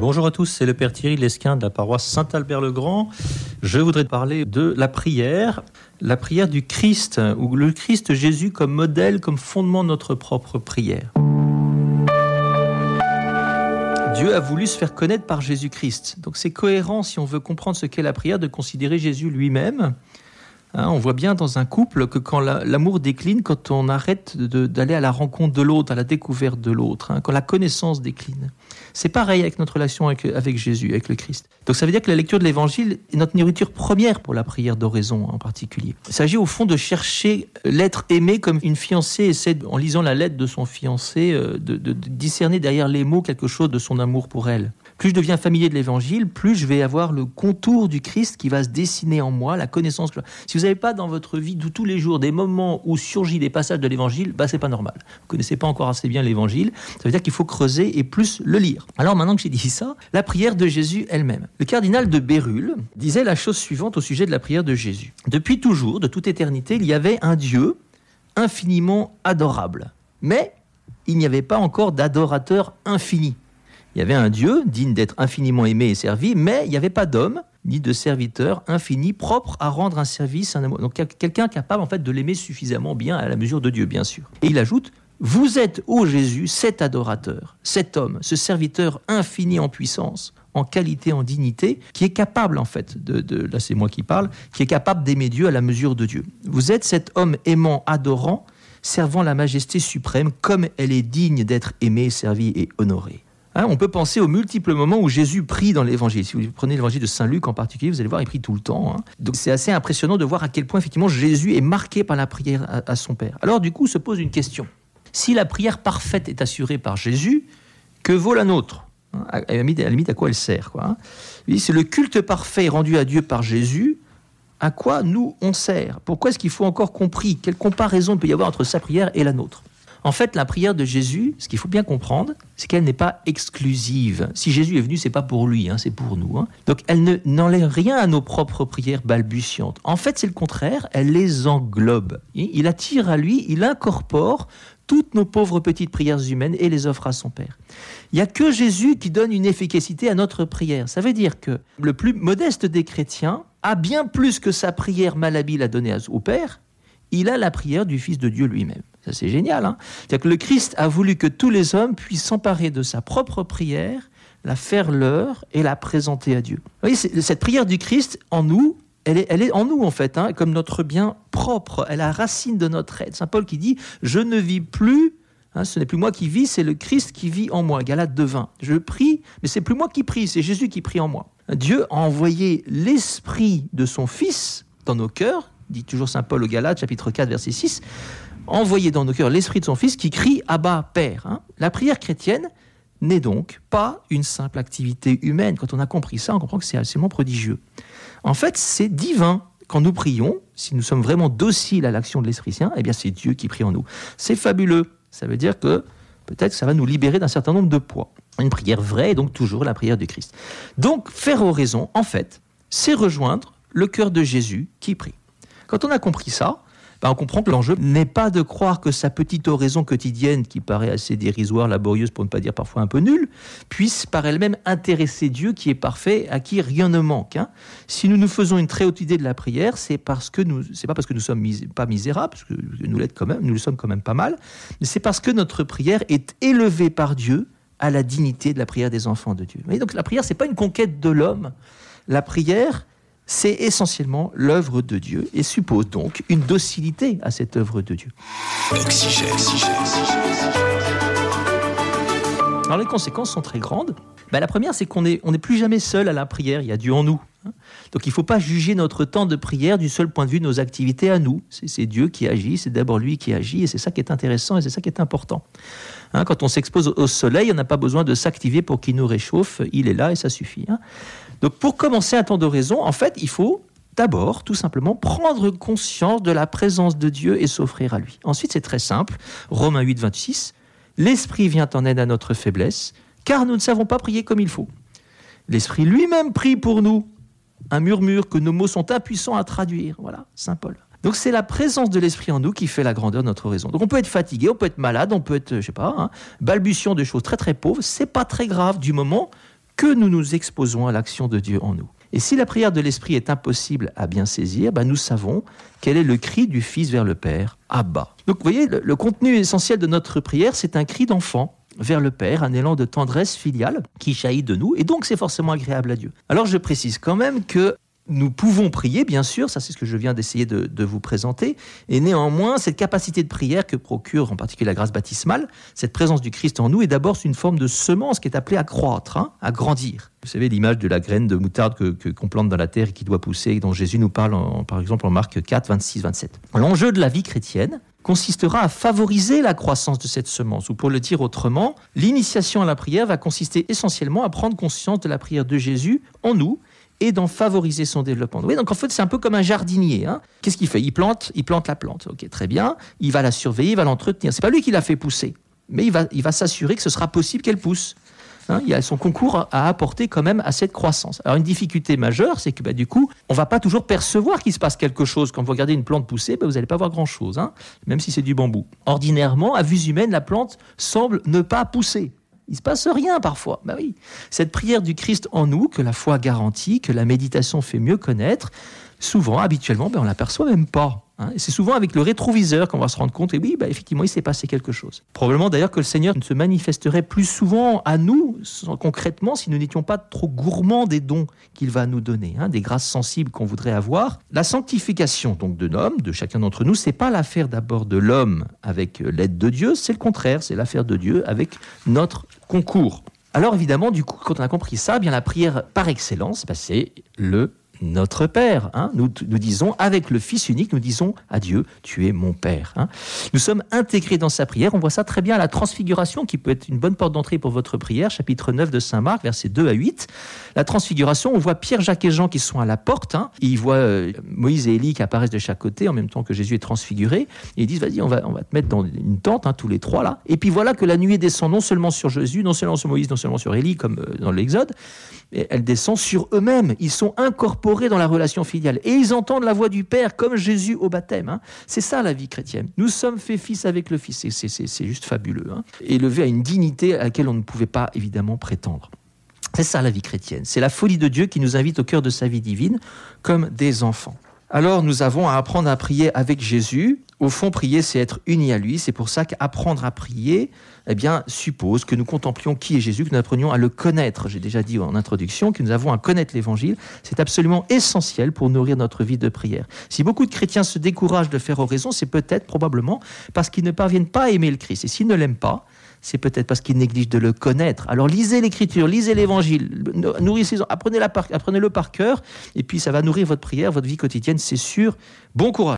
Bonjour à tous, c'est le Père Thierry Lesquin de la paroisse Saint-Albert-le-Grand. Je voudrais parler de la prière, la prière du Christ, ou le Christ Jésus comme modèle, comme fondement de notre propre prière. Dieu a voulu se faire connaître par Jésus-Christ. Donc c'est cohérent si on veut comprendre ce qu'est la prière de considérer Jésus lui-même Hein, on voit bien dans un couple que quand l'amour décline, quand on arrête d'aller à la rencontre de l'autre, à la découverte de l'autre, hein, quand la connaissance décline. C'est pareil avec notre relation avec, Jésus, avec le Christ. Donc ça veut dire que la lecture de l'Évangile est notre nourriture première pour la prière d'oraison en particulier. Il s'agit au fond de chercher l'être aimé comme une fiancée essaie, en lisant la lettre de son fiancé, euh, de discerner derrière les mots quelque chose de son amour pour elle plus je deviens familier de l'évangile, plus je vais avoir le contour du Christ qui va se dessiner en moi, la connaissance. Si vous n'avez pas dans votre vie de tous les jours des moments où surgit des passages de l'évangile, bah c'est pas normal. Vous connaissez pas encore assez bien l'évangile. Ça veut dire qu'il faut creuser et plus le lire. Alors maintenant que j'ai dit ça, la prière de Jésus elle-même. Le cardinal de Bérulle disait la chose suivante au sujet de la prière de Jésus. Depuis toujours, de toute éternité, il y avait un Dieu infiniment adorable. Mais il n'y avait pas encore d'adorateur infini. Il y avait un Dieu digne d'être infiniment aimé et servi, mais il n'y avait pas d'homme ni de serviteur infini propre à rendre un service, un amour. Donc quelqu'un capable en fait de l'aimer suffisamment bien à la mesure de Dieu, bien sûr. Et il ajoute Vous êtes, ô Jésus, cet adorateur, cet homme, ce serviteur infini en puissance, en qualité, en dignité, qui est capable en fait de, de là c'est moi qui parle, qui est capable d'aimer Dieu à la mesure de Dieu. Vous êtes cet homme aimant, adorant, servant la majesté suprême comme elle est digne d'être aimée, servie et honorée. Hein, on peut penser aux multiples moments où Jésus prie dans l'évangile. Si vous prenez l'évangile de Saint Luc en particulier, vous allez voir, il prie tout le temps. Hein. Donc c'est assez impressionnant de voir à quel point effectivement Jésus est marqué par la prière à, son Père. Alors du coup se pose une question. Si la prière parfaite est assurée par Jésus, que vaut la nôtre? Hein, à, la limite, à quoi elle sert quoi C'est le culte parfait rendu à Dieu par Jésus. À quoi nous on sert? Pourquoi est-ce qu'il faut encore compris Quelle comparaison peut y avoir entre sa prière et la nôtre? En fait, la prière de Jésus, ce qu'il faut bien comprendre, c'est qu'elle n'est pas exclusive. Si Jésus est venu, c'est pas pour lui, hein, c'est pour nous. Hein. Donc, elle n'enlève rien à nos propres prières balbutiantes. En fait, c'est le contraire, elle les englobe. Il attire à lui, il incorpore toutes nos pauvres petites prières humaines et les offre à son Père. Il n'y a que Jésus qui donne une efficacité à notre prière. Ça veut dire que le plus modeste des chrétiens a bien plus que sa prière malhabile à donner au Père, il a la prière du Fils de Dieu lui-même. Ça, c'est génial. Hein C'est-à-dire que le Christ a voulu que tous les hommes puissent s'emparer de sa propre prière, la faire leur et la présenter à Dieu. Vous voyez, cette prière du Christ en nous, elle est, en nous en fait, hein, comme notre bien propre. Elle est la racine de notre être. Saint Paul qui dit Je ne vis plus, hein, ce n'est plus moi qui vis, c'est le Christ qui vit en moi. Galate 2.20. Je prie, mais c'est plus moi qui prie, c'est Jésus qui prie en moi. Dieu a envoyé l'esprit de son Fils dans nos cœurs, dit toujours Saint Paul au Galates, chapitre 4, verset 6, envoyer dans nos cœurs l'esprit de son Fils qui crie Abba, Père. Hein. La prière chrétienne n'est donc pas une simple activité humaine. Quand on a compris ça, on comprend que c'est absolument prodigieux. En fait, c'est divin. Quand nous prions, si nous sommes vraiment dociles à l'action de l'Esprit Saint, eh bien c'est Dieu qui prie en nous. C'est fabuleux. Ça veut dire que peut-être ça va nous libérer d'un certain nombre de poids. Une prière vraie est donc toujours la prière du Christ. Donc faire oraison, en fait, c'est rejoindre le cœur de Jésus qui prie. Quand on a compris ça, ben, on comprend que l'enjeu n'est pas de croire que sa petite oraison quotidienne, qui paraît assez dérisoire, laborieuse, pour ne pas dire parfois un peu nulle, puisse par elle-même intéresser Dieu qui est parfait, à qui rien ne manque. Hein. Si nous nous faisons une très haute idée de la prière, c'est parce que c'est pas parce que nous sommes pas misérables, parce que nous l'êtes quand même, nous le sommes quand même pas mal, mais c'est parce que notre prière est élevée par Dieu à la dignité de la prière des enfants de Dieu. Et donc la prière, c'est pas une conquête de l'homme. La prière, c'est essentiellement l'œuvre de Dieu et suppose donc une docilité à cette œuvre de Dieu. Alors les conséquences sont très grandes. Ben, la première, c'est qu'on n'est plus jamais seul à la prière, il y a Dieu en nous. Hein. Donc il ne faut pas juger notre temps de prière du seul point de vue de nos activités à nous. C'est Dieu qui agit, c'est d'abord lui qui agit, et c'est ça qui est intéressant et c'est ça qui est important. Hein, quand on s'expose au soleil, on n'a pas besoin de s'activer pour qu'il nous réchauffe, il est là et ça suffit. Hein. Donc pour commencer un temps d'oraison, en fait, il faut d'abord, tout simplement, prendre conscience de la présence de Dieu et s'offrir à lui. Ensuite, c'est très simple. Romains 8, 26. L'Esprit vient en aide à notre faiblesse, car nous ne savons pas prier comme il faut. L'Esprit lui-même prie pour nous. Un murmure que nos mots sont impuissants à traduire. Voilà, Saint Paul. Donc c'est la présence de l'Esprit en nous qui fait la grandeur de notre raison. Donc on peut être fatigué, on peut être malade, on peut être, je sais pas, hein, balbutiant de choses très très pauvres. C'est pas très grave du moment que nous nous exposons à l'action de Dieu en nous. Et si la prière de l'Esprit est impossible à bien saisir, ben nous savons quel est le cri du Fils vers le Père, Abba. Donc vous voyez, le, le contenu essentiel de notre prière, c'est un cri d'enfant vers le Père, un élan de tendresse filiale qui jaillit de nous, et donc c'est forcément agréable à Dieu. Alors je précise quand même que nous pouvons prier, bien sûr, ça c'est ce que je viens d'essayer de, vous présenter, et néanmoins, cette capacité de prière que procure en particulier la grâce baptismale, cette présence du Christ en nous, est d'abord une forme de semence qui est appelée à croître, hein, à grandir. Vous savez l'image de la graine de moutarde que, qu'on plante dans la terre et qui doit pousser, dont Jésus nous parle par exemple en Marc 4, 26, 27. L'enjeu de la vie chrétienne consistera à favoriser la croissance de cette semence, ou pour le dire autrement, l'initiation à la prière va consister essentiellement à prendre conscience de la prière de Jésus en nous, et d'en favoriser son développement. Oui, donc en fait, c'est un peu comme un jardinier. Hein. Qu'est-ce qu'il fait? Il plante, il plante la plante. Ok, très bien. Il va la surveiller, il va l'entretenir. C'est pas lui qui l'a fait pousser, mais il va, s'assurer que ce sera possible qu'elle pousse. Hein. il y a son concours à apporter quand même à cette croissance. Alors une difficulté majeure, c'est que bah, du coup, on va pas toujours percevoir qu'il se passe quelque chose. Quand vous regardez une plante pousser, bah, vous n'allez pas voir grand-chose, hein, même si c'est du bambou. Ordinairement, à vue humaine, la plante semble ne pas pousser. Il se passe rien parfois. Bah oui. Cette prière du Christ en nous, que la foi garantit, que la méditation fait mieux connaître, souvent, habituellement, ben, on l'aperçoit même pas. Hein. c'est souvent avec le rétroviseur qu'on va se rendre compte, et oui, bah, effectivement, il s'est passé quelque chose. Probablement d'ailleurs que le Seigneur ne se manifesterait plus souvent à nous, concrètement, si nous n'étions pas trop gourmands des dons qu'il va nous donner, hein, des grâces sensibles qu'on voudrait avoir. La sanctification donc de l'homme, de chacun d'entre nous, c'est pas l'affaire d'abord de l'homme avec l'aide de Dieu, c'est le contraire, c'est l'affaire de Dieu avec notre concours. Alors évidemment, du coup, quand on a compris ça, eh la prière par excellence, bah, c'est le notre Père. Hein. Nous, nous disons, avec le Fils unique, nous disons à Dieu, tu es mon Père. Hein. Nous sommes intégrés dans sa prière. On voit ça très bien à la transfiguration, qui peut être une bonne porte d'entrée pour votre prière, chapitre 9 de Saint Marc, versets 2 à 8. La transfiguration, on voit Pierre, Jacques et Jean qui sont à la porte. Hein. Ils voient euh, Moïse et Élie qui apparaissent de chaque côté en même temps que Jésus est transfiguré. Ils disent, vas-y, on va, te mettre dans une tente, tous les trois là. Et puis voilà que la nuée descend non seulement sur Jésus, non seulement sur Moïse, non seulement sur Élie, comme euh, dans l'Exode, elle descend sur eux-mêmes. Ils sont incorporés dans la relation filiale. Et ils entendent la voix du Père comme Jésus au baptême. Hein. C'est ça la vie chrétienne. Nous sommes faits fils avec le Fils. C'est juste fabuleux. Hein. À une dignité à laquelle on ne pouvait pas évidemment prétendre. C'est ça la vie chrétienne. C'est la folie de Dieu qui nous invite au cœur de sa vie divine comme des enfants. Alors nous avons à apprendre à prier avec Jésus. Au fond, prier, c'est être uni à lui. C'est pour ça qu'apprendre à prier, eh bien, suppose que nous contemplions qui est Jésus, que nous apprenions à le connaître. J'ai déjà dit en introduction que nous avons à connaître l'Évangile. C'est absolument essentiel pour nourrir notre vie de prière. Si beaucoup de chrétiens se découragent de faire oraison, c'est peut-être, probablement, parce qu'ils ne parviennent pas à aimer le Christ. Et s'ils ne l'aiment pas, c'est peut-être parce qu'ils négligent de le connaître. Alors lisez l'Écriture, lisez l'Évangile, nourrissez apprenez-le par, par cœur, et puis ça va nourrir votre prière, votre vie quotidienne, c'est sûr. Bon courage.